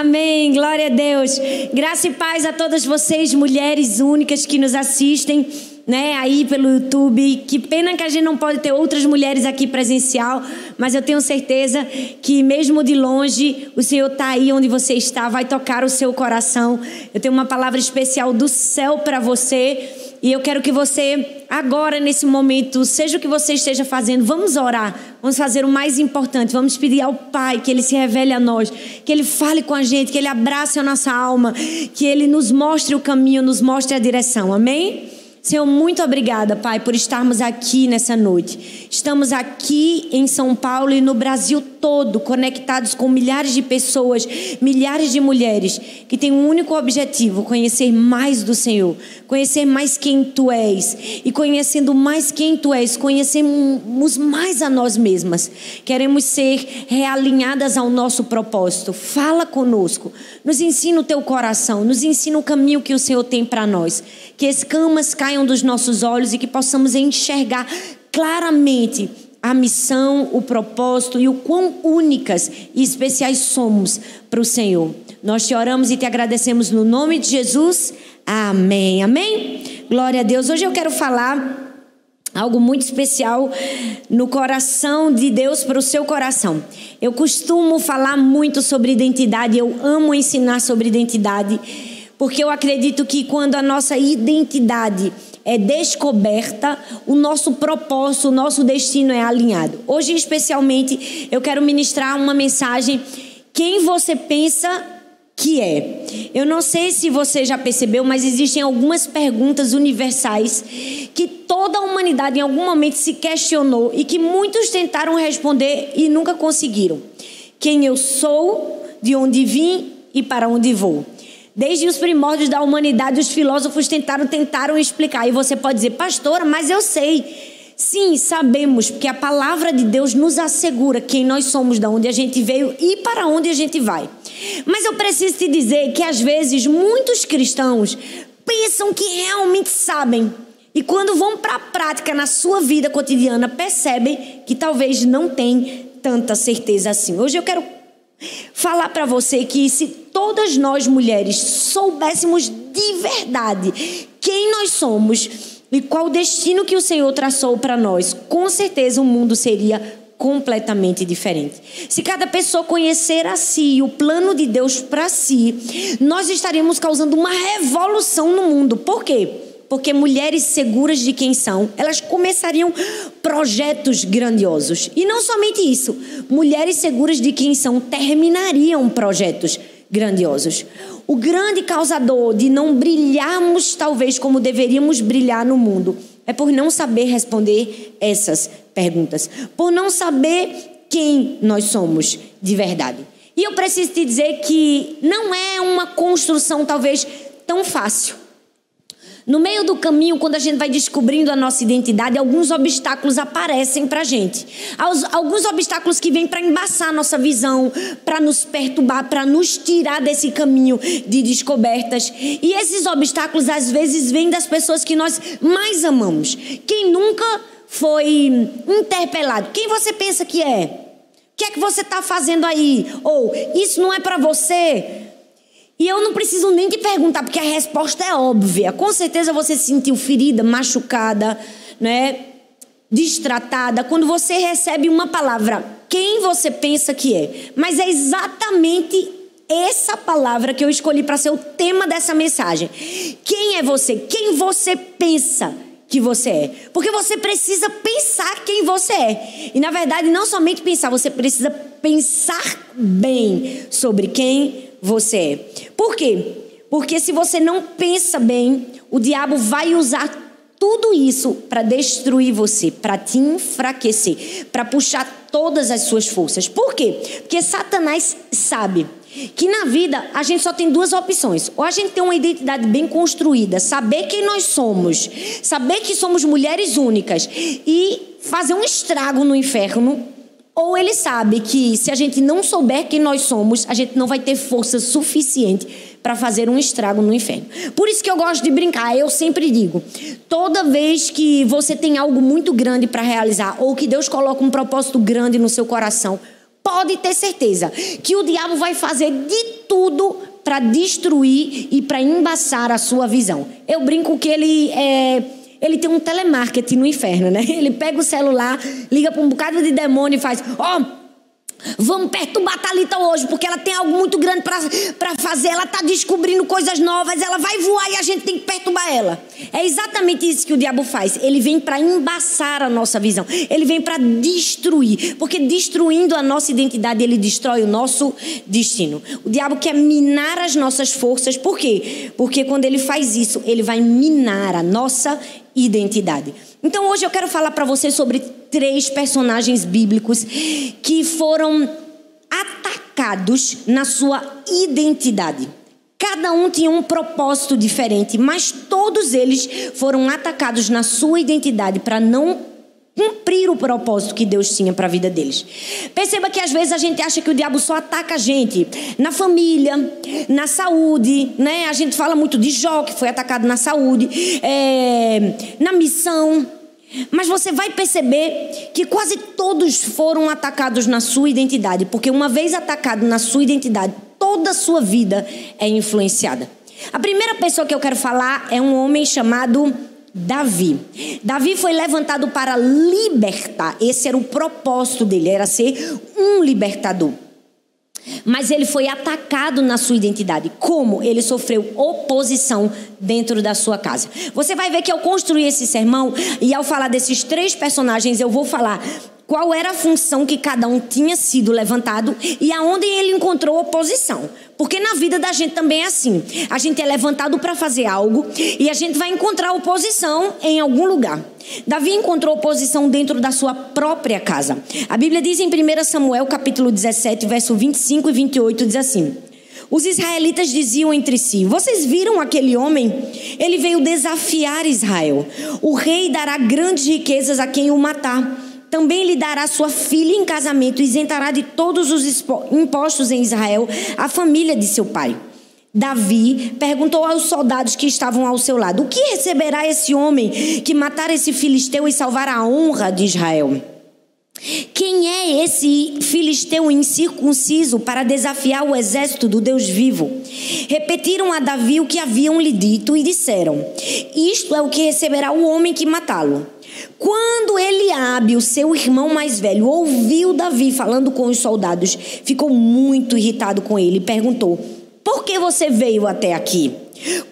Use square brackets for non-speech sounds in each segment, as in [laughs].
Amém. Glória a Deus. Graça e paz a todas vocês, mulheres únicas que nos assistem, né, aí pelo YouTube. Que pena que a gente não pode ter outras mulheres aqui presencial, mas eu tenho certeza que mesmo de longe, o Senhor está aí onde você está, vai tocar o seu coração. Eu tenho uma palavra especial do céu para você. E eu quero que você, agora, nesse momento, seja o que você esteja fazendo, vamos orar. Vamos fazer o mais importante. Vamos pedir ao Pai que Ele se revele a nós, que Ele fale com a gente, que Ele abrace a nossa alma, que Ele nos mostre o caminho, nos mostre a direção. Amém? Senhor, muito obrigada, Pai, por estarmos aqui nessa noite. Estamos aqui em São Paulo e no Brasil todo, conectados com milhares de pessoas, milhares de mulheres que têm um único objetivo: conhecer mais do Senhor, conhecer mais quem Tu és. E conhecendo mais quem Tu és, conhecemos mais a nós mesmas. Queremos ser realinhadas ao nosso propósito. Fala conosco, nos ensina o Teu coração, nos ensina o caminho que o Senhor tem para nós. Que escamas caiam dos nossos olhos e que possamos enxergar claramente a missão, o propósito e o quão únicas e especiais somos para o Senhor. Nós te oramos e te agradecemos no nome de Jesus. Amém. Amém. Glória a Deus. Hoje eu quero falar algo muito especial no coração de Deus para o seu coração. Eu costumo falar muito sobre identidade, eu amo ensinar sobre identidade, porque eu acredito que quando a nossa identidade é descoberta, o nosso propósito, o nosso destino é alinhado. Hoje, especialmente, eu quero ministrar uma mensagem: quem você pensa que é? Eu não sei se você já percebeu, mas existem algumas perguntas universais que toda a humanidade em algum momento se questionou e que muitos tentaram responder e nunca conseguiram. Quem eu sou, de onde vim e para onde vou. Desde os primórdios da humanidade, os filósofos tentaram, tentaram explicar. E você pode dizer, pastora, mas eu sei. Sim, sabemos, porque a palavra de Deus nos assegura quem nós somos, de onde a gente veio e para onde a gente vai. Mas eu preciso te dizer que às vezes muitos cristãos pensam que realmente sabem. E quando vão para a prática na sua vida cotidiana, percebem que talvez não tem tanta certeza assim. Hoje eu quero falar para você que se todas nós mulheres soubéssemos de verdade quem nós somos e qual o destino que o Senhor traçou para nós, com certeza o mundo seria completamente diferente. Se cada pessoa conhecer a si, o plano de Deus para si, nós estaríamos causando uma revolução no mundo. Por quê? porque mulheres seguras de quem são, elas começariam projetos grandiosos. E não somente isso, mulheres seguras de quem são terminariam projetos grandiosos. O grande causador de não brilharmos talvez como deveríamos brilhar no mundo é por não saber responder essas perguntas, por não saber quem nós somos de verdade. E eu preciso te dizer que não é uma construção talvez tão fácil. No meio do caminho, quando a gente vai descobrindo a nossa identidade, alguns obstáculos aparecem para a gente. Alguns obstáculos que vêm para embaçar a nossa visão, para nos perturbar, para nos tirar desse caminho de descobertas. E esses obstáculos, às vezes, vêm das pessoas que nós mais amamos. Quem nunca foi interpelado? Quem você pensa que é? O que é que você está fazendo aí? Ou isso não é para você? E eu não preciso nem te perguntar, porque a resposta é óbvia. Com certeza você se sentiu ferida, machucada, né? Destratada quando você recebe uma palavra. Quem você pensa que é? Mas é exatamente essa palavra que eu escolhi para ser o tema dessa mensagem. Quem é você? Quem você pensa que você é? Porque você precisa pensar quem você é. E na verdade, não somente pensar, você precisa pensar bem sobre quem você é. Por quê? Porque se você não pensa bem, o diabo vai usar tudo isso para destruir você, para te enfraquecer, para puxar todas as suas forças. Por quê? Porque Satanás sabe que na vida a gente só tem duas opções. Ou a gente tem uma identidade bem construída, saber quem nós somos, saber que somos mulheres únicas e fazer um estrago no inferno ou ele sabe que se a gente não souber quem nós somos, a gente não vai ter força suficiente para fazer um estrago no inferno. Por isso que eu gosto de brincar. Eu sempre digo: toda vez que você tem algo muito grande para realizar, ou que Deus coloca um propósito grande no seu coração, pode ter certeza que o diabo vai fazer de tudo para destruir e para embaçar a sua visão. Eu brinco que ele é, ele tem um telemarketing no inferno, né? [laughs] Ele pega o celular, liga para um bocado de demônio e faz: Ó, oh, Vamos perturbar a Thalita hoje, porque ela tem algo muito grande para fazer. Ela está descobrindo coisas novas, ela vai voar e a gente tem que perturbar ela. É exatamente isso que o diabo faz. Ele vem para embaçar a nossa visão. Ele vem para destruir. Porque destruindo a nossa identidade, ele destrói o nosso destino. O diabo quer minar as nossas forças. Por quê? Porque quando ele faz isso, ele vai minar a nossa identidade. Então hoje eu quero falar para você sobre três personagens bíblicos que foram atacados na sua identidade. Cada um tinha um propósito diferente, mas todos eles foram atacados na sua identidade para não cumprir o propósito que Deus tinha para a vida deles. Perceba que às vezes a gente acha que o diabo só ataca a gente na família, na saúde, né? A gente fala muito de Jó, que foi atacado na saúde, é, na missão. Mas você vai perceber que quase todos foram atacados na sua identidade, porque uma vez atacado na sua identidade, toda a sua vida é influenciada. A primeira pessoa que eu quero falar é um homem chamado Davi. Davi foi levantado para libertar. Esse era o propósito dele, era ser um libertador. Mas ele foi atacado na sua identidade. Como? Ele sofreu oposição dentro da sua casa. Você vai ver que eu construí esse sermão e ao falar desses três personagens, eu vou falar qual era a função que cada um tinha sido levantado e aonde ele encontrou oposição. Porque na vida da gente também é assim. A gente é levantado para fazer algo e a gente vai encontrar oposição em algum lugar. Davi encontrou oposição dentro da sua própria casa. A Bíblia diz em 1 Samuel, capítulo 17, verso 25 e 28, diz assim: Os israelitas diziam entre si: Vocês viram aquele homem? Ele veio desafiar Israel. O rei dará grandes riquezas a quem o matar também lhe dará sua filha em casamento e isentará de todos os impostos em Israel a família de seu pai. Davi perguntou aos soldados que estavam ao seu lado: O que receberá esse homem que matar esse filisteu e salvar a honra de Israel? Quem é esse filisteu incircunciso para desafiar o exército do Deus vivo? Repetiram a Davi o que haviam lhe dito e disseram: Isto é o que receberá o homem que matá-lo. Quando Eliabe, o seu irmão mais velho, ouviu Davi falando com os soldados, ficou muito irritado com ele e perguntou: Por que você veio até aqui?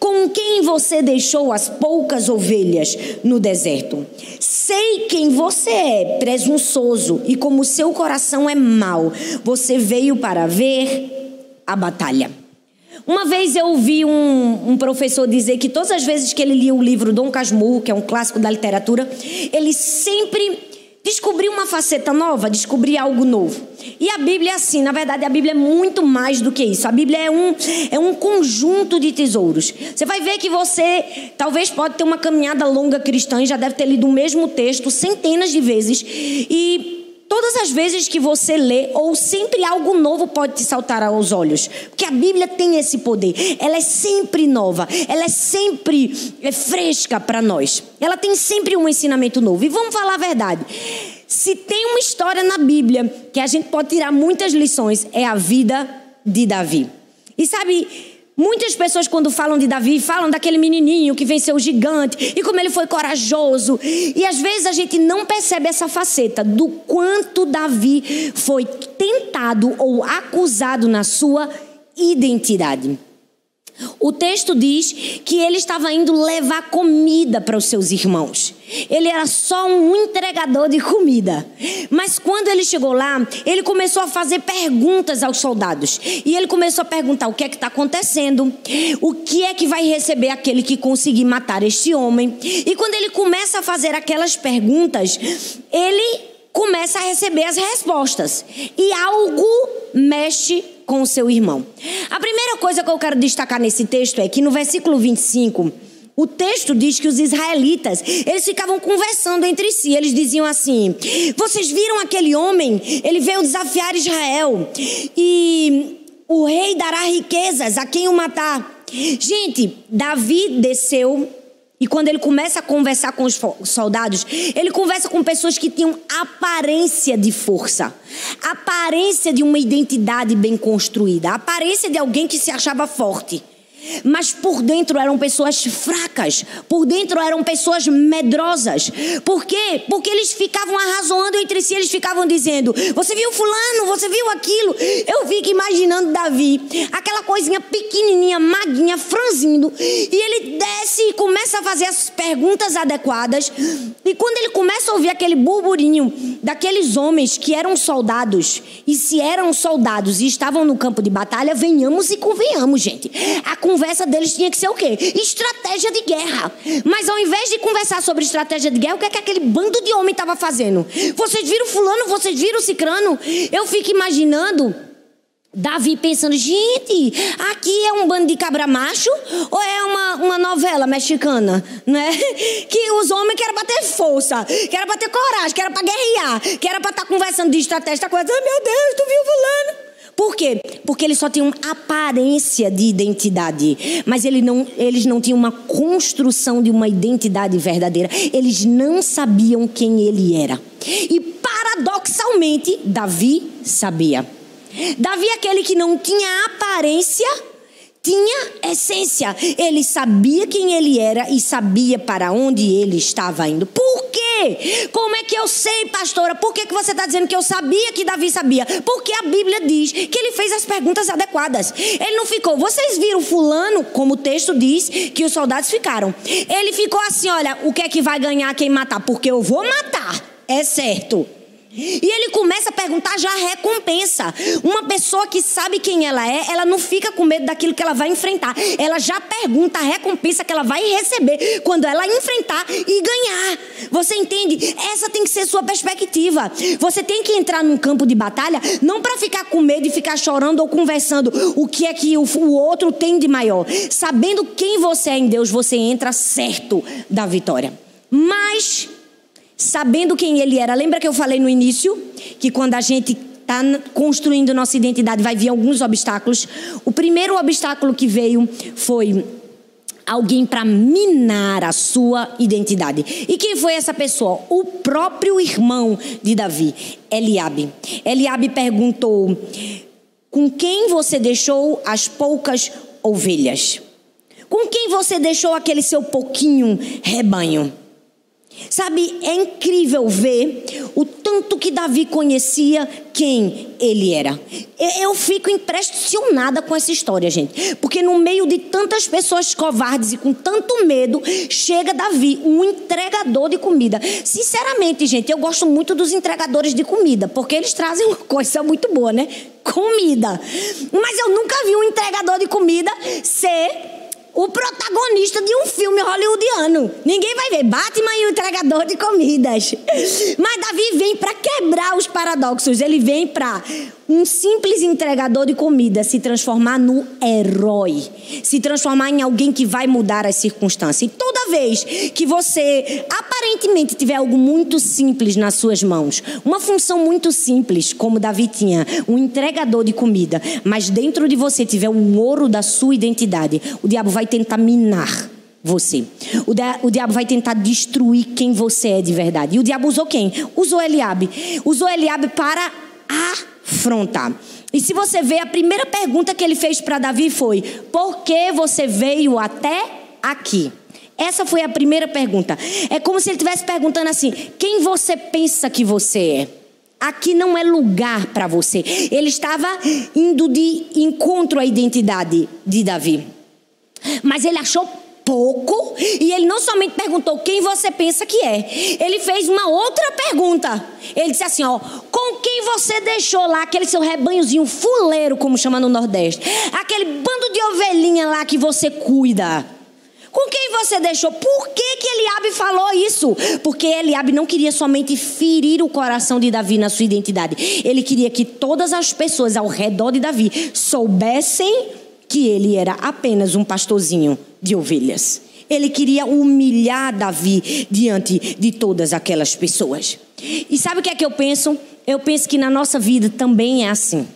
Com quem você deixou as poucas ovelhas no deserto? Sei quem você é, presunçoso, e como seu coração é mau, você veio para ver a batalha. Uma vez eu ouvi um, um, professor dizer que todas as vezes que ele lia o livro Dom Casmurro, que é um clássico da literatura, ele sempre descobria uma faceta nova, descobria algo novo. E a Bíblia é assim, na verdade a Bíblia é muito mais do que isso. A Bíblia é um, é um conjunto de tesouros. Você vai ver que você talvez pode ter uma caminhada longa cristã e já deve ter lido o mesmo texto centenas de vezes. E Todas as vezes que você lê, ou sempre algo novo pode te saltar aos olhos. Porque a Bíblia tem esse poder. Ela é sempre nova. Ela é sempre é fresca para nós. Ela tem sempre um ensinamento novo. E vamos falar a verdade. Se tem uma história na Bíblia que a gente pode tirar muitas lições, é a vida de Davi. E sabe, Muitas pessoas, quando falam de Davi, falam daquele menininho que venceu o gigante e como ele foi corajoso. E às vezes a gente não percebe essa faceta do quanto Davi foi tentado ou acusado na sua identidade. O texto diz que ele estava indo levar comida para os seus irmãos. Ele era só um entregador de comida. Mas quando ele chegou lá, ele começou a fazer perguntas aos soldados. E ele começou a perguntar o que é que está acontecendo, o que é que vai receber aquele que conseguir matar este homem. E quando ele começa a fazer aquelas perguntas, ele começa a receber as respostas. E algo mexe com o seu irmão. A primeira coisa que eu quero destacar nesse texto é que no versículo 25, o texto diz que os israelitas, eles ficavam conversando entre si. Eles diziam assim: "Vocês viram aquele homem? Ele veio desafiar Israel e o rei dará riquezas a quem o matar." Gente, Davi desceu E quando ele começa a conversar com os soldados, ele conversa com pessoas que tinham aparência de força, aparência de uma identidade bem construída, aparência de alguém que se achava forte. Mas por dentro eram pessoas fracas, por dentro eram pessoas medrosas. Por quê? Porque eles ficavam arrazoando entre si, eles ficavam dizendo: Você viu Fulano, você viu aquilo. Eu fico imaginando Davi, aquela coisinha pequenininha, maguinha, franzindo, e ele desce e começa a fazer as perguntas adequadas. E quando ele começa a ouvir aquele burburinho daqueles homens que eram soldados, e se eram soldados e estavam no campo de batalha, venhamos e convenhamos, gente. A conversa deles tinha que ser o quê? Estratégia de guerra. Mas ao invés de conversar sobre estratégia de guerra, o que é que aquele bando de homem estava fazendo? Vocês viram fulano, vocês viram cicrano? Eu fico imaginando Davi pensando, gente, aqui é um bando de cabra macho ou é uma, uma novela mexicana, né? [laughs] Que os homens querem bater força, querem bater coragem, querem para guerrear, querem para estar tá conversando de estratégia, coisa. Ai, meu Deus, tu viu fulano? Por quê? Porque eles só tinham aparência de identidade, mas não, eles não tinham uma construção de uma identidade verdadeira. Eles não sabiam quem ele era. E paradoxalmente, Davi sabia. Davi, aquele que não tinha aparência, tinha essência. Ele sabia quem ele era e sabia para onde ele estava indo. Por quê? Como é que eu sei, pastora? Por que, que você está dizendo que eu sabia que Davi sabia? Porque a Bíblia diz que ele fez as perguntas adequadas. Ele não ficou, vocês viram Fulano, como o texto diz, que os soldados ficaram. Ele ficou assim: olha, o que é que vai ganhar quem matar? Porque eu vou matar, é certo. E ele começa a perguntar já recompensa. Uma pessoa que sabe quem ela é, ela não fica com medo daquilo que ela vai enfrentar. Ela já pergunta a recompensa que ela vai receber quando ela enfrentar e ganhar. Você entende? Essa tem que ser sua perspectiva. Você tem que entrar num campo de batalha não para ficar com medo e ficar chorando ou conversando o que é que o, o outro tem de maior. Sabendo quem você é em Deus, você entra certo da vitória. Mas sabendo quem ele era. Lembra que eu falei no início que quando a gente está construindo nossa identidade vai vir alguns obstáculos. O primeiro obstáculo que veio foi alguém para minar a sua identidade. E quem foi essa pessoa? O próprio irmão de Davi, Eliabe. Eliabe perguntou: "Com quem você deixou as poucas ovelhas? Com quem você deixou aquele seu pouquinho rebanho?" Sabe, é incrível ver o tanto que Davi conhecia quem ele era. Eu fico impressionada com essa história, gente. Porque no meio de tantas pessoas covardes e com tanto medo, chega Davi, um entregador de comida. Sinceramente, gente, eu gosto muito dos entregadores de comida, porque eles trazem uma coisa muito boa, né? Comida. Mas eu nunca vi um entregador de comida ser o protagonista de um filme hollywoodiano. Ninguém vai ver Batman e o entregador de comidas. Mas Davi vem para quebrar os paradoxos. Ele vem para um simples entregador de comida se transformar no herói, se transformar em alguém que vai mudar as circunstâncias. E toda vez que você aparentemente tiver algo muito simples nas suas mãos, uma função muito simples, como Davi tinha, um entregador de comida, mas dentro de você tiver um ouro da sua identidade, o diabo vai tentar minar você. O, o, diabo vai tentar destruir quem você é de verdade. E o diabo usou quem? Usou Eliabe. Usou Eliabe para afrontar. E se você ver, a primeira pergunta que ele fez para Davi foi: Por que você veio até aqui? Essa foi a primeira pergunta. É como se ele estivesse perguntando assim: Quem você pensa que você é? Aqui não é lugar para você. Ele estava indo de encontro à identidade de Davi. Mas ele achou pouco e ele não somente perguntou quem você pensa que é, ele fez uma outra pergunta. Ele disse assim: ó, com quem você deixou lá aquele seu rebanhozinho fuleiro, como chama no Nordeste, aquele bando de ovelhinha lá que você cuida. Com quem você deixou? Por que, que Eliabe falou isso? Porque Eliabe não queria somente ferir o coração de Davi na sua identidade. Ele queria que todas as pessoas ao redor de Davi soubessem que ele era apenas um pastorzinho de ovelhas. Ele queria humilhar Davi diante de todas aquelas pessoas. E sabe o que é que eu penso? Eu penso que na nossa vida também é assim.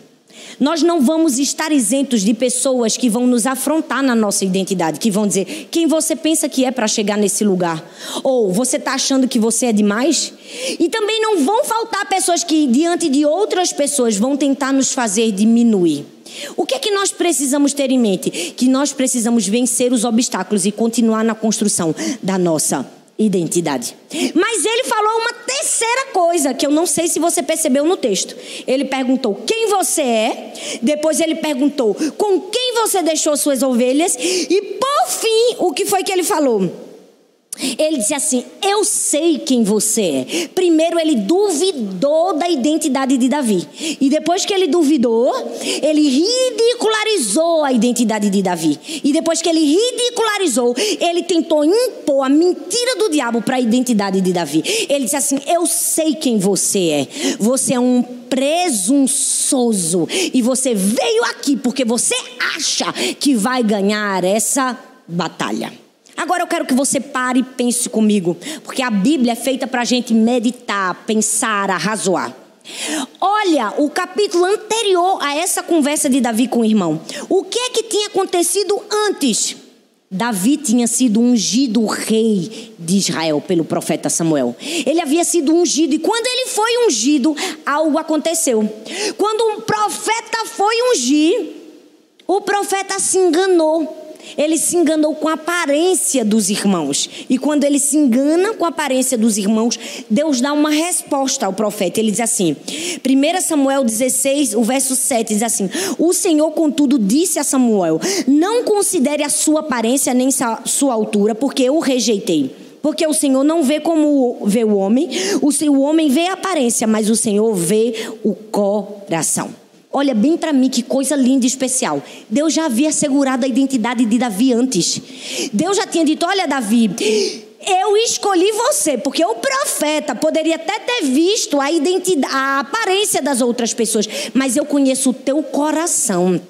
Nós não vamos estar isentos de pessoas que vão nos afrontar na nossa identidade, que vão dizer quem você pensa que é para chegar nesse lugar. Ou você está achando que você é demais? E também não vão faltar pessoas que, diante de outras pessoas, vão tentar nos fazer diminuir. O que é que nós precisamos ter em mente? Que nós precisamos vencer os obstáculos e continuar na construção da nossa identidade. Mas ele falou uma terceira coisa que eu não sei se você percebeu no texto. Ele perguntou quem você é, depois ele perguntou com quem você deixou suas ovelhas e por fim, o que foi que ele falou? Ele disse assim: Eu sei quem você é. Primeiro, ele duvidou da identidade de Davi. E depois que ele duvidou, ele ridicularizou a identidade de Davi. E depois que ele ridicularizou, ele tentou impor a mentira do diabo para a identidade de Davi. Ele disse assim: Eu sei quem você é. Você é um presunçoso. E você veio aqui porque você acha que vai ganhar essa batalha. Agora eu quero que você pare e pense comigo, porque a Bíblia é feita para a gente meditar, pensar, arrazoar. Olha o capítulo anterior a essa conversa de Davi com o irmão. O que é que tinha acontecido antes? Davi tinha sido ungido rei de Israel pelo profeta Samuel. Ele havia sido ungido e quando ele foi ungido, algo aconteceu. Quando um profeta foi ungir, o profeta se enganou. Ele se enganou com a aparência dos irmãos. E quando ele se engana com a aparência dos irmãos, Deus dá uma resposta ao profeta. Ele diz assim: 1 Samuel 16, o verso 7 diz assim: O Senhor, contudo, disse a Samuel: Não considere a sua aparência nem sua altura, porque eu o rejeitei. Porque o Senhor não vê como vê o homem, o homem vê a aparência, mas o Senhor vê o coração. Olha bem para mim que coisa linda e especial. Deus já havia assegurado a identidade de Davi antes. Deus já tinha dito: Olha, Davi, eu escolhi você, porque o profeta poderia até ter visto a identidade, a aparência das outras pessoas, mas eu conheço o teu coração.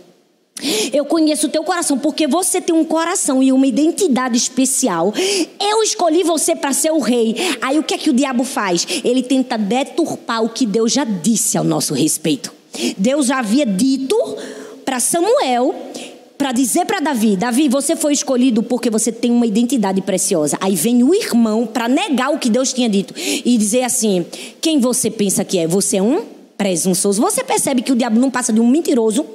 Eu conheço o teu coração porque você tem um coração e uma identidade especial. Eu escolhi você para ser o rei. Aí o que é que o diabo faz? Ele tenta deturpar o que Deus já disse ao nosso respeito. Deus já havia dito para Samuel para dizer para Davi: Davi, você foi escolhido porque você tem uma identidade preciosa. Aí vem o irmão para negar o que Deus tinha dito e dizer assim: quem você pensa que é? Você é um presunçoso. Você percebe que o diabo não passa de um mentiroso?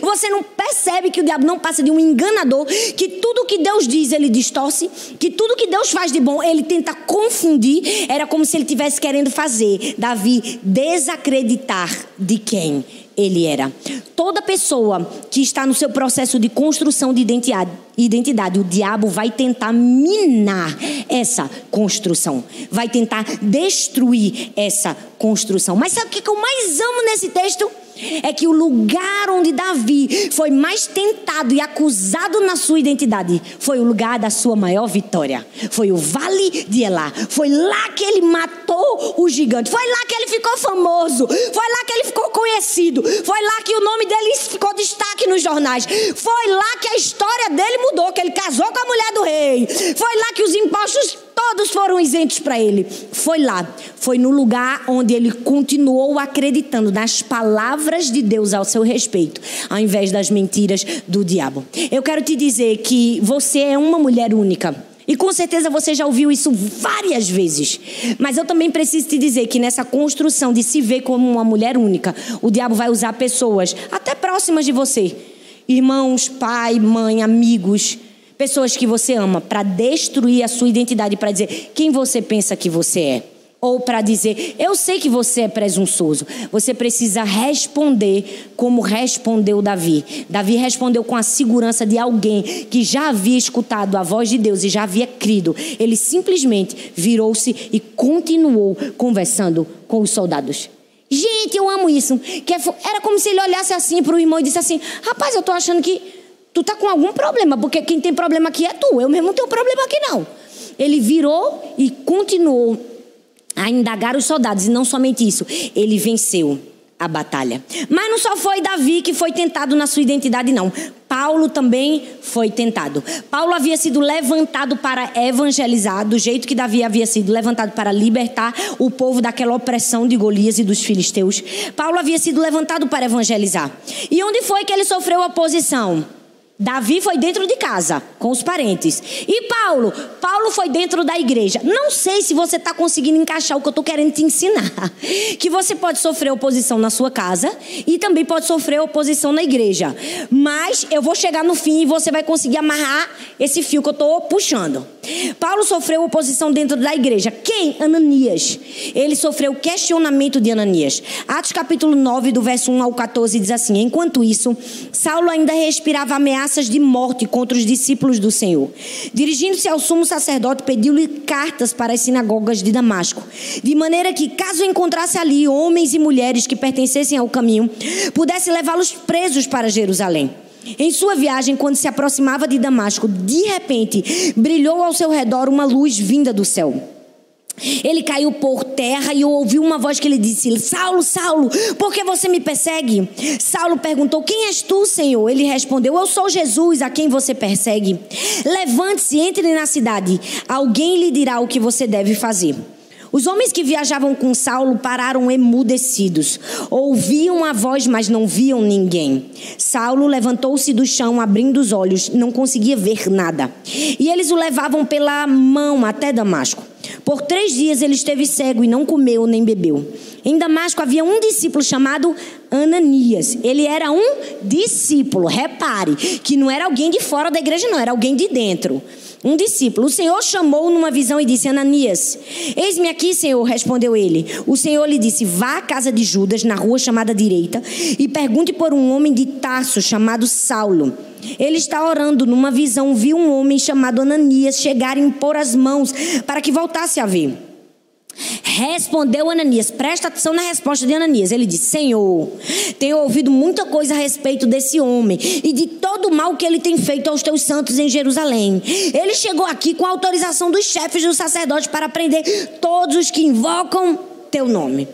Você não percebe que o diabo não passa de um enganador, que tudo que Deus diz ele distorce, que tudo que Deus faz de bom ele tenta confundir. Era como se ele tivesse querendo fazer Davi desacreditar de quem ele era. Toda pessoa que está no seu processo de construção de identidade, identidade, o diabo vai tentar minar essa construção, vai tentar destruir essa construção. Mas sabe o que eu mais amo nesse texto? É que o lugar onde Davi foi mais tentado e acusado na sua identidade foi o lugar da sua maior vitória. Foi o Vale de Elá. Foi lá que ele matou o gigante. Foi lá que ele ficou famoso. Foi lá que ele ficou conhecido. Foi lá que o nome dele ficou destaque nos jornais. Foi lá que a história dele mudou, que ele casou com a mulher do rei. Foi lá que os impostos todos foram isentos para ele. Foi lá, foi no lugar onde ele continuou acreditando nas palavras de Deus ao seu respeito, ao invés das mentiras do diabo. Eu quero te dizer que você é uma mulher única. E com certeza você já ouviu isso várias vezes. Mas eu também preciso te dizer que nessa construção de se ver como uma mulher única, o diabo vai usar pessoas até próximas de você. Irmãos, pai, mãe, amigos, pessoas que você ama para destruir a sua identidade, para dizer quem você pensa que você é. Ou para dizer, eu sei que você é presunçoso. Você precisa responder como respondeu Davi. Davi respondeu com a segurança de alguém que já havia escutado a voz de Deus e já havia crido. Ele simplesmente virou-se e continuou conversando com os soldados. Gente, eu amo isso. É era como se ele olhasse assim para o irmão e disse assim: Rapaz, eu estou achando que Tu tá com algum problema, porque quem tem problema aqui é tu. Eu mesmo não tenho problema aqui, não. Ele virou e continuou a indagar os soldados, e não somente isso, ele venceu a batalha. Mas não só foi Davi que foi tentado na sua identidade, não. Paulo também foi tentado. Paulo havia sido levantado para evangelizar, do jeito que Davi havia sido levantado para libertar o povo daquela opressão de Golias e dos filisteus. Paulo havia sido levantado para evangelizar. E onde foi que ele sofreu oposição? Davi foi dentro de casa, com os parentes. E Paulo? Paulo foi dentro da igreja. Não sei se você está conseguindo encaixar o que eu estou querendo te ensinar. [laughs] Que você pode sofrer oposição na sua casa e também pode sofrer oposição na igreja. Mas eu vou chegar no fim e você vai conseguir amarrar esse fio que eu estou puxando. Paulo sofreu oposição dentro da igreja. Quem? Ananias. Ele sofreu questionamento de Ananias. Atos capítulo 9, do verso 1 ao 14, diz assim: Enquanto isso, Saulo ainda respirava ameaças de morte contra os discípulos do Senhor. Dirigindo-se ao sumo sacerdote, pediu-lhe cartas para as sinagogas de Damasco, de maneira que, caso encontrasse ali homens e mulheres que pertencessem ao caminho, pudesse levá-los presos para Jerusalém. Em sua viagem, quando se aproximava de Damasco, de repente brilhou ao seu redor uma luz vinda do céu. Ele caiu por terra e ouviu uma voz que lhe disse: Saulo, Saulo, por que você me persegue? Saulo perguntou: Quem és tu, Senhor? Ele respondeu: Eu sou Jesus, a quem você persegue. Levante-se, entre na cidade. Alguém lhe dirá o que você deve fazer. Os homens que viajavam com Saulo pararam emudecidos. Ouviam a voz, mas não viam ninguém. Saulo levantou-se do chão, abrindo os olhos, não conseguia ver nada. E eles o levavam pela mão até Damasco. Por três dias ele esteve cego e não comeu nem bebeu. Em Damasco havia um discípulo chamado Ananias. Ele era um discípulo, repare, que não era alguém de fora da igreja, não, era alguém de dentro um discípulo. O Senhor chamou numa visão e disse: Ananias, eis-me aqui, Senhor, respondeu ele. O Senhor lhe disse: Vá à casa de Judas, na rua chamada direita, e pergunte por um homem de Tarso chamado Saulo. Ele está orando. Numa visão, viu um homem chamado Ananias chegar e impor as mãos para que voltasse a ver. Respondeu Ananias, presta atenção na resposta de Ananias. Ele disse: Senhor, tenho ouvido muita coisa a respeito desse homem e de todo o mal que ele tem feito aos teus santos em Jerusalém. Ele chegou aqui com a autorização dos chefes dos sacerdotes para prender todos os que invocam teu nome.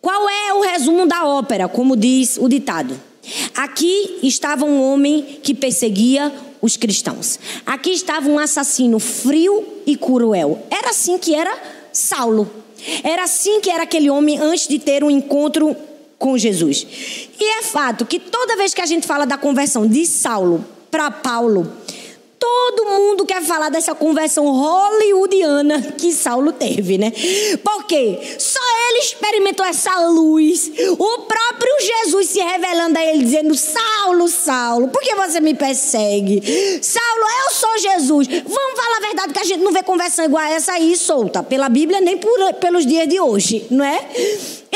Qual é o resumo da ópera, como diz o ditado? Aqui estava um homem que perseguia os cristãos. Aqui estava um assassino frio e cruel. Era assim que era Saulo. Era assim que era aquele homem antes de ter um encontro com Jesus. E é fato que toda vez que a gente fala da conversão de Saulo para Paulo, Todo mundo quer falar dessa conversão hollywoodiana que Saulo teve, né? Porque só ele experimentou essa luz. O próprio se revelando a ele, dizendo: Saulo, Saulo, por que você me persegue? Saulo, eu sou Jesus. Vamos falar a verdade que a gente não vê conversão igual a essa aí solta pela Bíblia nem por, pelos dias de hoje, não é?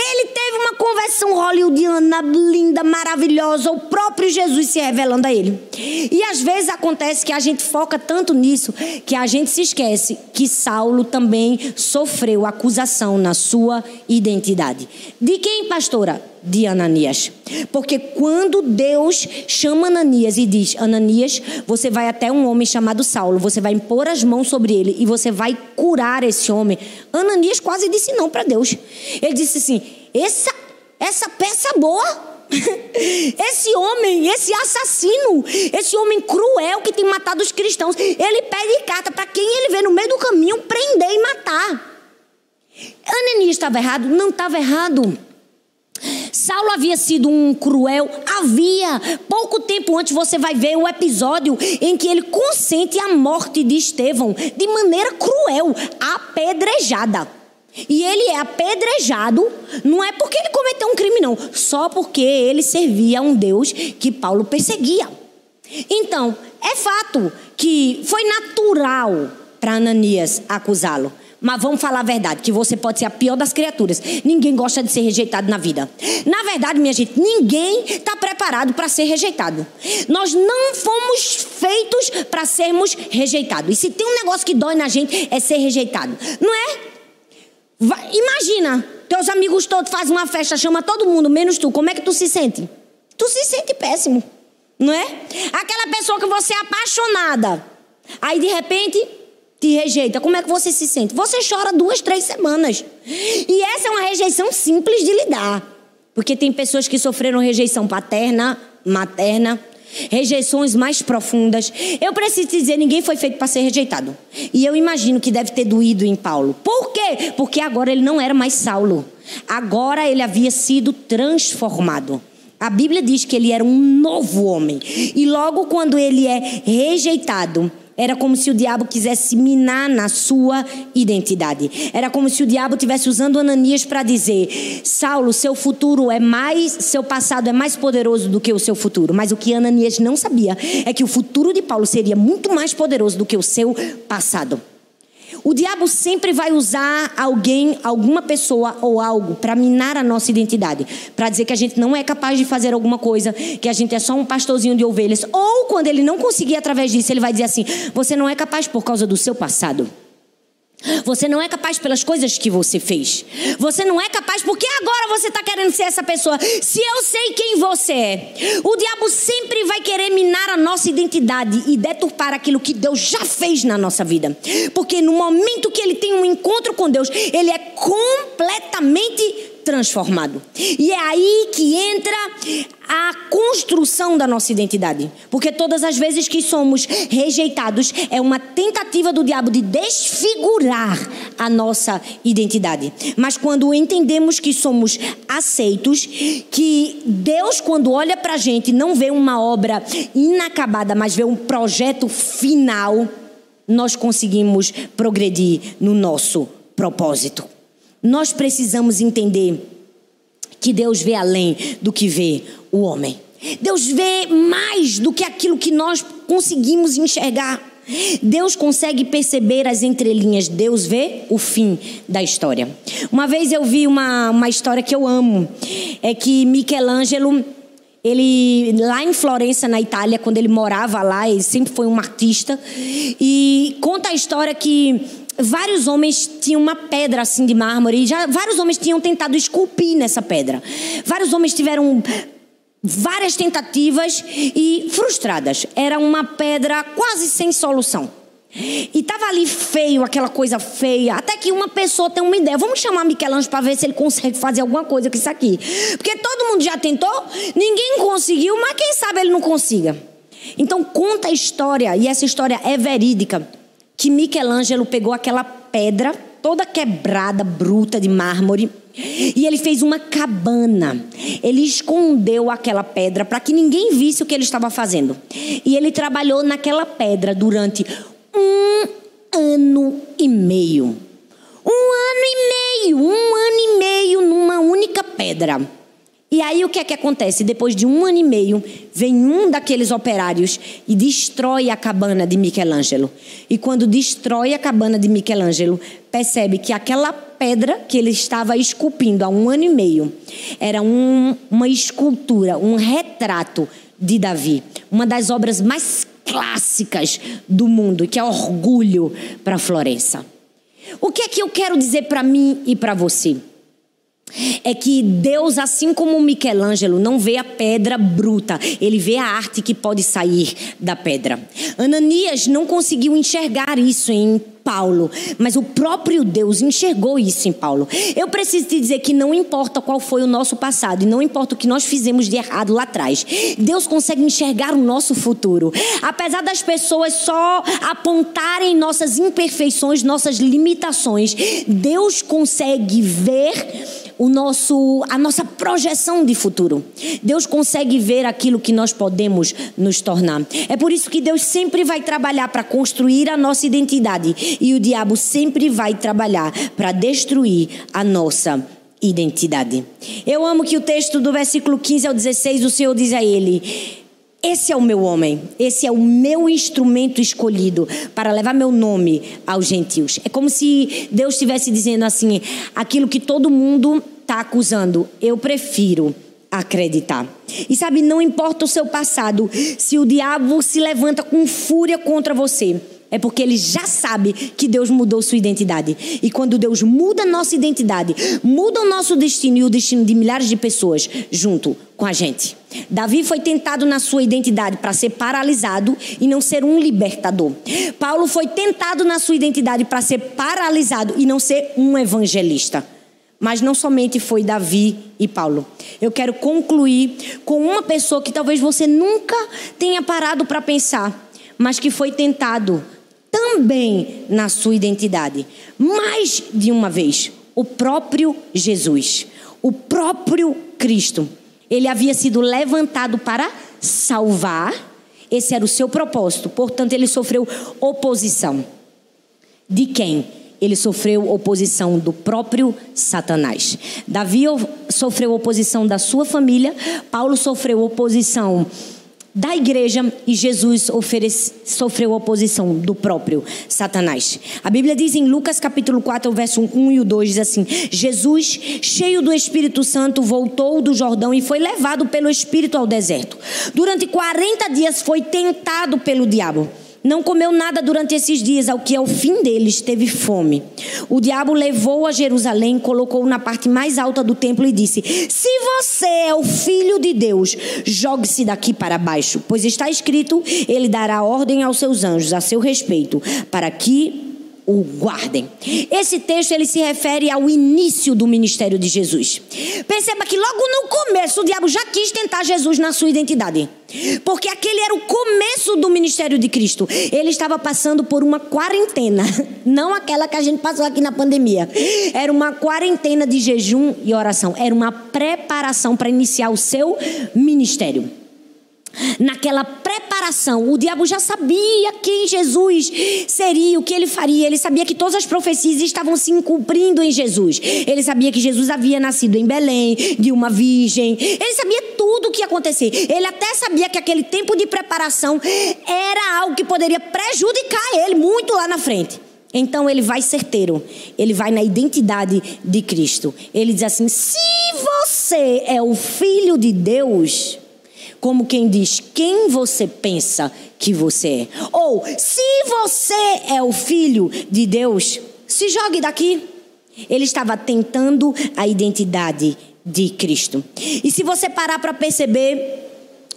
Ele teve uma conversão hollywoodiana linda, maravilhosa, o próprio Jesus se revelando a ele. E às vezes acontece que a gente foca tanto nisso que a gente se esquece que Saulo também sofreu acusação na sua identidade. De quem, pastora? De Ananias. Porque quando Deus chama Ananias e diz: Ananias, você vai até um homem chamado Saulo, você vai impor as mãos sobre ele e você vai curar esse homem. Ananias quase disse não para Deus. Ele disse assim: essa, essa peça boa [laughs] esse homem, esse assassino, esse homem cruel que tem matado os cristãos, ele pede carta para quem ele vê no meio do caminho prender e matar. Ananias estava errado? Não estava errado. Saulo havia sido um cruel? Havia. Pouco tempo antes você vai ver o episódio em que ele consente a morte de Estevão de maneira cruel, apedrejada. E ele é apedrejado, não é porque ele cometeu um crime, não, só porque ele servia a um Deus que Paulo perseguia. Então, é fato que foi natural para Ananias acusá-lo. Mas vamos falar a verdade, que você pode ser a pior das criaturas. Ninguém gosta de ser rejeitado na vida. Na verdade, minha gente, ninguém está preparado para ser rejeitado. Nós não fomos feitos para sermos rejeitados. E se tem um negócio que dói na gente, é ser rejeitado. Não é? Vai, imagina, teus amigos todos fazem uma festa, chama todo mundo, menos tu. Como é que tu se sente? Tu se sente péssimo, não é? Aquela pessoa que você é apaixonada, aí de repente te rejeita. Como é que você se sente? Você chora duas, três semanas. E essa é uma rejeição simples de lidar. Porque tem pessoas que sofreram rejeição paterna, materna, rejeições mais profundas. Eu preciso te dizer, ninguém foi feito para ser rejeitado. E eu imagino que deve ter doído em Paulo. Por quê? Porque agora ele não era mais Saulo. Agora ele havia sido transformado. A Bíblia diz que ele era um novo homem. E logo quando ele é rejeitado, era como se o diabo quisesse minar na sua identidade. Era como se o diabo estivesse usando Ananias para dizer: Saulo, seu futuro é mais, seu passado é mais poderoso do que o seu futuro. Mas o que Ananias não sabia é que o futuro de Paulo seria muito mais poderoso do que o seu passado. O diabo sempre vai usar alguém, alguma pessoa ou algo para minar a nossa identidade, para dizer que a gente não é capaz de fazer alguma coisa, que a gente é só um pastorzinho de ovelhas, ou quando ele não conseguir através disso, ele vai dizer assim: você não é capaz por causa do seu passado. Você não é capaz pelas coisas que você fez. Você não é capaz porque agora você está querendo ser essa pessoa. Se eu sei quem você é, o diabo sempre vai querer minar a nossa identidade e deturpar aquilo que Deus já fez na nossa vida. Porque no momento que ele tem um encontro com Deus, ele é completamente transformado. E é aí que entra a construção da nossa identidade. Porque todas as vezes que somos rejeitados, é uma tentativa do diabo de desfigurar a nossa identidade. Mas quando entendemos que somos aceitos, que Deus, quando olha para a gente, não vê uma obra inacabada, mas vê um projeto final, nós conseguimos progredir no nosso propósito. Nós precisamos entender que Deus vê além do que vê o homem. Deus vê mais do que aquilo que nós conseguimos enxergar. Deus consegue perceber as entrelinhas, Deus vê o fim da história. Uma vez eu vi uma, uma história que eu amo, é que Michelangelo, ele lá em Florença, na Itália, quando ele morava lá, ele sempre foi um artista, e conta a história que vários homens tinham uma pedra assim de mármore e já vários homens tinham tentado esculpir nessa pedra. Vários homens tiveram várias tentativas e frustradas. Era uma pedra quase sem solução. E tava ali feio, aquela coisa feia. Até que uma pessoa tem uma ideia. Vamos chamar Michelangelo para ver se ele consegue fazer alguma coisa com isso aqui. Porque todo mundo já tentou, ninguém conseguiu, mas quem sabe ele não consiga. Então conta a história, e essa história é verídica que Michelangelo pegou aquela pedra toda quebrada, bruta de mármore, e ele fez uma cabana. Ele escondeu aquela pedra para que ninguém visse o que ele estava fazendo. E ele trabalhou naquela pedra durante um ano e meio. Um ano e meio, um ano e meio numa única pedra. E aí o que é que acontece? Depois de um ano e meio, vem um daqueles operários e destrói a cabana de Michelangelo. E quando destrói a cabana de Michelangelo, percebe que aquela pedra que ele estava esculpindo há um ano e meio era um, uma escultura, um retrato de Davi. Uma das obras mais clássicas do mundo, que é orgulho para Florença. O que é que eu quero dizer para mim e para você? É que Deus, assim como Michelangelo, não vê a pedra bruta, ele vê a arte que pode sair da pedra. Ananias não conseguiu enxergar isso em Paulo, mas o próprio Deus enxergou isso em Paulo. Eu preciso te dizer que não importa qual foi o nosso passado e não importa o que nós fizemos de errado lá atrás, Deus consegue enxergar o nosso futuro. Apesar das pessoas só apontarem nossas imperfeições, nossas limitações, Deus consegue ver o nosso, a nossa projeção de futuro. Deus consegue ver aquilo que nós podemos nos tornar. É por isso que Deus sempre vai trabalhar para construir a nossa identidade e o diabo sempre vai trabalhar para destruir a nossa identidade. Eu amo que o texto do versículo 15 ao 16, o Senhor diz a ele: esse é o meu homem, esse é o meu instrumento escolhido para levar meu nome aos gentios. É como se Deus estivesse dizendo assim: aquilo que todo mundo está acusando, eu prefiro acreditar. E sabe, não importa o seu passado, se o diabo se levanta com fúria contra você, é porque ele já sabe que Deus mudou sua identidade. E quando Deus muda nossa identidade, muda o nosso destino e o destino de milhares de pessoas junto com a gente. Davi foi tentado na sua identidade para ser paralisado e não ser um libertador. Paulo foi tentado na sua identidade para ser paralisado e não ser um evangelista. Mas não somente foi Davi e Paulo. Eu quero concluir com uma pessoa que talvez você nunca tenha parado para pensar, mas que foi tentado também na sua identidade, mais de uma vez. O próprio Jesus, o próprio Cristo. Ele havia sido levantado para salvar, esse era o seu propósito, portanto, ele sofreu oposição. De quem? Ele sofreu oposição do próprio Satanás. Davi sofreu oposição da sua família, Paulo sofreu oposição da igreja e Jesus oferece, sofreu oposição do próprio Satanás. A Bíblia diz em Lucas capítulo 4, verso 1 e o 2, diz assim: Jesus, cheio do Espírito Santo, voltou do Jordão e foi levado pelo Espírito ao deserto. Durante 40 dias foi tentado pelo diabo. Não comeu nada durante esses dias, ao que ao fim deles teve fome. O diabo levou a Jerusalém, colocou na parte mais alta do templo e disse: Se você é o filho de Deus, jogue-se daqui para baixo, pois está escrito: Ele dará ordem aos seus anjos a seu respeito, para que o guardem. Esse texto ele se refere ao início do ministério de Jesus. Perceba que logo no começo o diabo já quis tentar Jesus na sua identidade. Porque aquele era o começo do ministério de Cristo. Ele estava passando por uma quarentena, [laughs] não aquela que a gente passou aqui na pandemia. Era uma quarentena de jejum e oração. Era uma preparação para iniciar o seu ministério. Naquela preparação, o diabo já sabia quem Jesus seria, o que ele faria. Ele sabia que todas as profecias estavam se cumprindo em Jesus. Ele sabia que Jesus havia nascido em Belém, de uma virgem. Ele sabia tudo o que ia acontecer. Ele até sabia que aquele tempo de preparação era algo que poderia prejudicar ele muito lá na frente. Então ele vai certeiro, ele vai na identidade de Cristo. Ele diz assim: se você é o filho de Deus como quem diz quem você pensa que você é. Ou se você é o filho de Deus, se jogue daqui. Ele estava tentando a identidade de Cristo. E se você parar para perceber,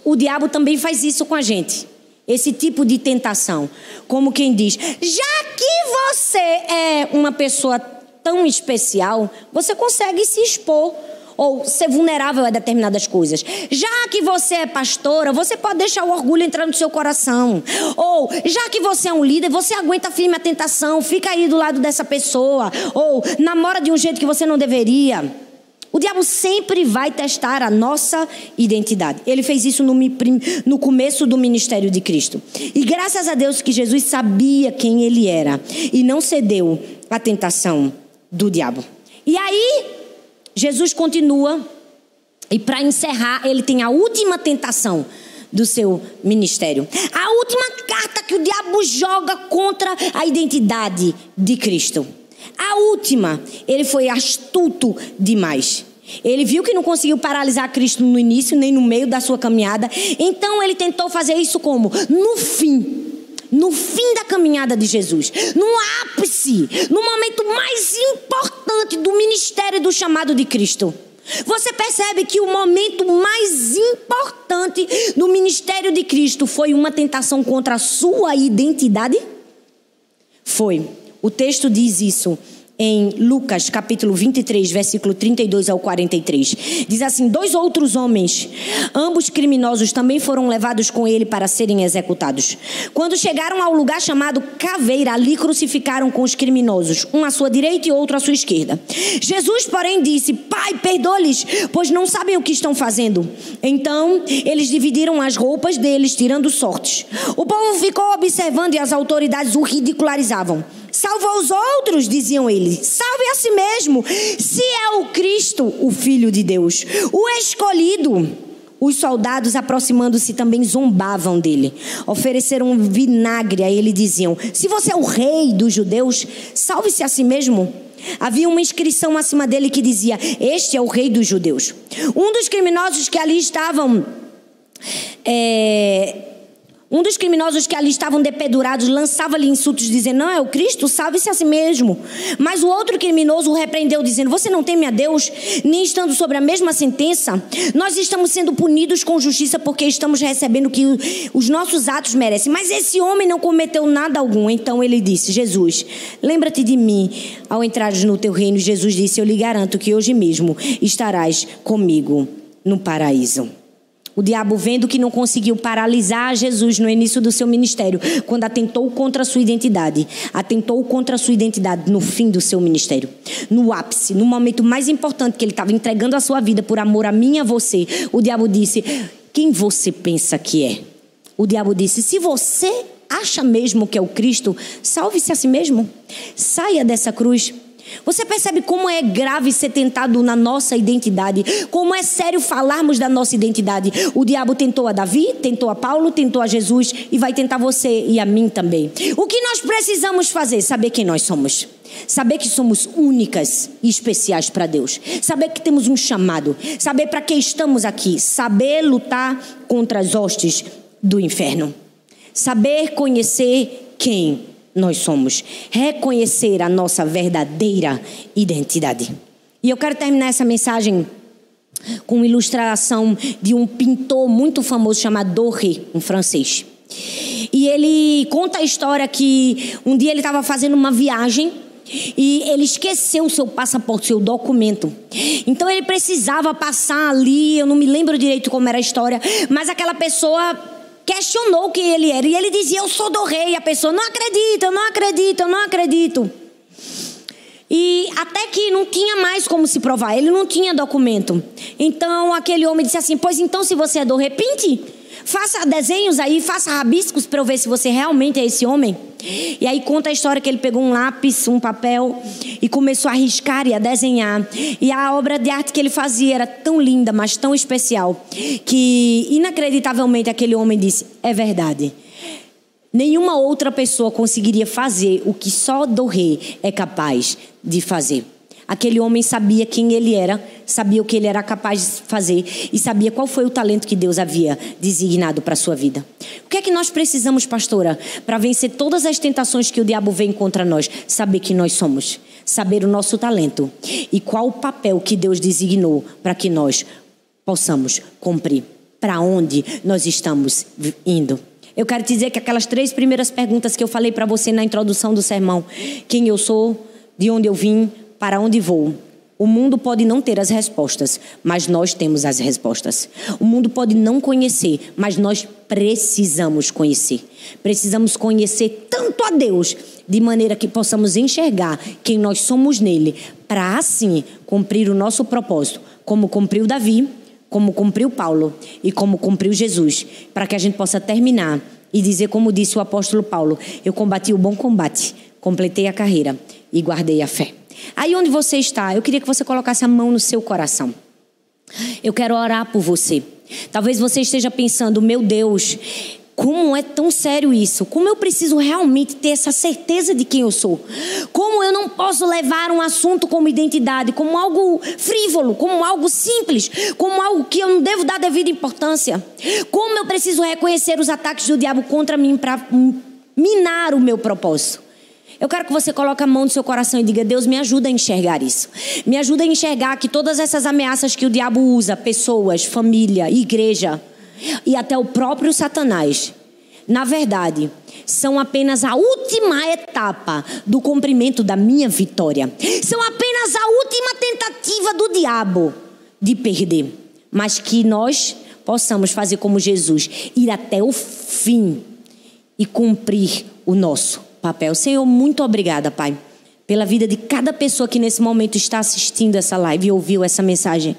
o diabo também faz isso com a gente. Esse tipo de tentação. Como quem diz: já que você é uma pessoa tão especial, você consegue se expor ou ser vulnerável a determinadas coisas. Já que você é pastora, você pode deixar o orgulho entrar no seu coração. Ou, já que você é um líder, você aguenta firme a tentação, fica aí do lado dessa pessoa. Ou, namora de um jeito que você não deveria. O diabo sempre vai testar a nossa identidade. Ele fez isso no, no, começo do ministério de Cristo. E graças a Deus que Jesus sabia quem ele era e não cedeu à tentação do diabo. E aí, Jesus continua, e para encerrar, ele tem a última tentação do seu ministério. A última carta que o diabo joga contra a identidade de Cristo. A última, ele foi astuto demais. Ele viu que não conseguiu paralisar Cristo no início, nem no meio da sua caminhada. Então ele tentou fazer isso como? No fim no fim da caminhada de Jesus, no ápice, no momento mais importante do ministério do chamado de Cristo. Você percebe que o momento mais importante do ministério de Cristo foi uma tentação contra a sua identidade? Foi. O texto diz isso em Lucas capítulo 23, versículo 32 ao 43. Diz assim: Dois outros homens, ambos criminosos, também foram levados com ele para serem executados. Quando chegaram ao lugar chamado Caveira, ali crucificaram com os criminosos, um à sua direita e outro à sua esquerda. Jesus, porém, disse: Pai, perdoa-lhes, pois não sabem o que estão fazendo. Então, eles dividiram as roupas deles, tirando sortes. O povo ficou observando e as autoridades o ridicularizavam. Salva os outros, diziam eles. Salve a si mesmo, se é o Cristo, o Filho de Deus, o escolhido. Os soldados, aproximando-se, também zombavam dele. Ofereceram vinagre a ele diziam: Se você é o rei dos judeus, salve-se a si mesmo. Havia uma inscrição acima dele que dizia: Este é o rei dos judeus. Um dos criminosos que ali estavam. É, Um dos criminosos que ali estavam depedurados lançava-lhe insultos, dizendo: Não é o Cristo, salve-se a si mesmo. Mas o outro criminoso o repreendeu, dizendo: Você não teme a Deus, nem estando sobre a mesma sentença? Nós estamos sendo punidos com justiça porque estamos recebendo o que os nossos atos merecem. Mas esse homem não cometeu nada algum. Então ele disse: Jesus, lembra-te de mim ao entrares no teu reino. Jesus disse: Eu lhe garanto que hoje mesmo estarás comigo no paraíso. O diabo, vendo que não conseguiu paralisar Jesus no início do seu ministério, quando atentou contra a sua identidade, atentou contra a sua identidade no fim do seu ministério, no ápice, no momento mais importante que ele estava entregando a sua vida por amor a mim e a você, o diabo disse: Quem você pensa que é? O diabo disse: Se você acha mesmo que é o Cristo, salve-se a si mesmo, saia dessa cruz. Você percebe como é grave ser tentado na nossa identidade? Como é sério falarmos da nossa identidade? O diabo tentou a Davi, tentou a Paulo, tentou a Jesus e vai tentar você e a mim também. O que nós precisamos fazer? Saber quem nós somos. Saber que somos únicas e especiais para Deus. Saber que temos um chamado. Saber para que estamos aqui. Saber lutar contra as hostes do inferno. Saber conhecer quem nós somos, reconhecer a nossa verdadeira identidade. E eu quero terminar essa mensagem com uma ilustração de um pintor muito famoso chamado Doré, um francês. E ele conta a história que um dia ele estava fazendo uma viagem e ele esqueceu o seu passaporte, seu documento. Então ele precisava passar ali, eu não me lembro direito como era a história, mas aquela pessoa questionou quem ele era. E ele dizia: Eu sou do rei. E a pessoa: Não acredito, eu não acredito, eu não acredito. E até que não tinha mais como se provar, ele não tinha documento. Então aquele homem disse assim: Pois então, se você é do rei, pinte. Faça desenhos aí, faça rabiscos para eu ver se você realmente é esse homem. E aí conta a história que ele pegou um lápis, um papel e começou a riscar e a desenhar. E a obra de arte que ele fazia era tão linda, mas tão especial, que inacreditavelmente aquele homem disse: "É verdade. Nenhuma outra pessoa conseguiria fazer o que só do rei é capaz de fazer." Aquele homem sabia quem ele era, sabia o que ele era capaz de fazer e sabia qual foi o talento que Deus havia designado para a sua vida. O que é que nós precisamos, pastora, para vencer todas as tentações que o diabo vem contra nós? Saber quem nós somos, saber o nosso talento e qual o papel que Deus designou para que nós possamos cumprir. Para onde nós estamos indo? Eu quero dizer que aquelas três primeiras perguntas que eu falei para você na introdução do sermão: quem eu sou, de onde eu vim, para onde vou? O mundo pode não ter as respostas, mas nós temos as respostas. O mundo pode não conhecer, mas nós precisamos conhecer. Precisamos conhecer tanto a Deus, de maneira que possamos enxergar quem nós somos nele, para assim cumprir o nosso propósito, como cumpriu Davi, como cumpriu Paulo e como cumpriu Jesus, para que a gente possa terminar e dizer, como disse o apóstolo Paulo: Eu combati o bom combate, completei a carreira e guardei a fé. Aí onde você está, eu queria que você colocasse a mão no seu coração. Eu quero orar por você. Talvez você esteja pensando, meu Deus, como é tão sério isso? Como eu preciso realmente ter essa certeza de quem eu sou? Como eu não posso levar um assunto como identidade como algo frívolo, como algo simples, como algo que eu não devo dar devida importância? Como eu preciso reconhecer os ataques do diabo contra mim para minar o meu propósito? Eu quero que você coloque a mão no seu coração e diga: Deus, me ajuda a enxergar isso. Me ajuda a enxergar que todas essas ameaças que o diabo usa, pessoas, família, igreja e até o próprio Satanás, na verdade, são apenas a última etapa do cumprimento da minha vitória. São apenas a última tentativa do diabo de perder. Mas que nós possamos fazer como Jesus, ir até o fim e cumprir o nosso papel. Senhor, muito obrigada, Pai pela vida de cada pessoa que nesse momento está assistindo essa live e ouviu essa mensagem.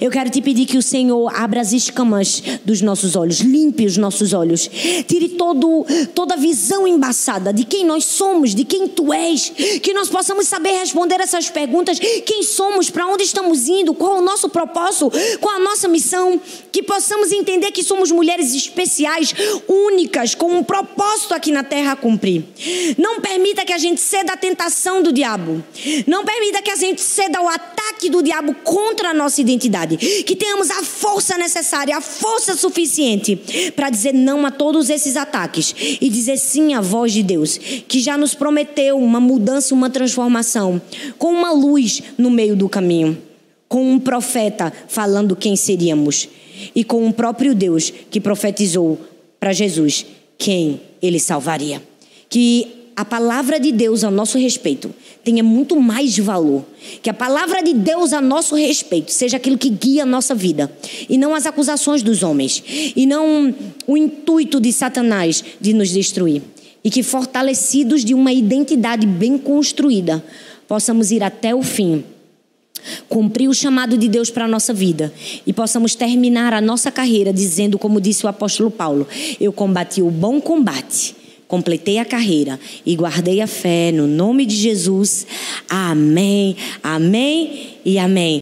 Eu quero te pedir que o Senhor abra as escamas dos nossos olhos, limpe os nossos olhos, tire todo, toda a visão embaçada de quem nós somos, de quem tu és, que nós possamos saber responder essas perguntas: quem somos, para onde estamos indo, qual o nosso propósito, qual a nossa missão, que possamos entender que somos mulheres especiais, únicas, com um propósito aqui na terra a cumprir. Não permita que a gente ceda à tentação do do diabo. Não permita que a gente ceda ao ataque do diabo contra a nossa identidade. Que tenhamos a força necessária, a força suficiente para dizer não a todos esses ataques e dizer sim à voz de Deus, que já nos prometeu uma mudança, uma transformação, com uma luz no meio do caminho, com um profeta falando quem seríamos e com o próprio Deus que profetizou para Jesus quem ele salvaria. Que a palavra de Deus a nosso respeito tenha muito mais valor. Que a palavra de Deus a nosso respeito seja aquilo que guia a nossa vida. E não as acusações dos homens. E não o intuito de Satanás de nos destruir. E que fortalecidos de uma identidade bem construída, possamos ir até o fim cumprir o chamado de Deus para a nossa vida e possamos terminar a nossa carreira dizendo, como disse o apóstolo Paulo: Eu combati o bom combate, completei a carreira e guardei a fé no nome de Jesus. Amém, amém e amém.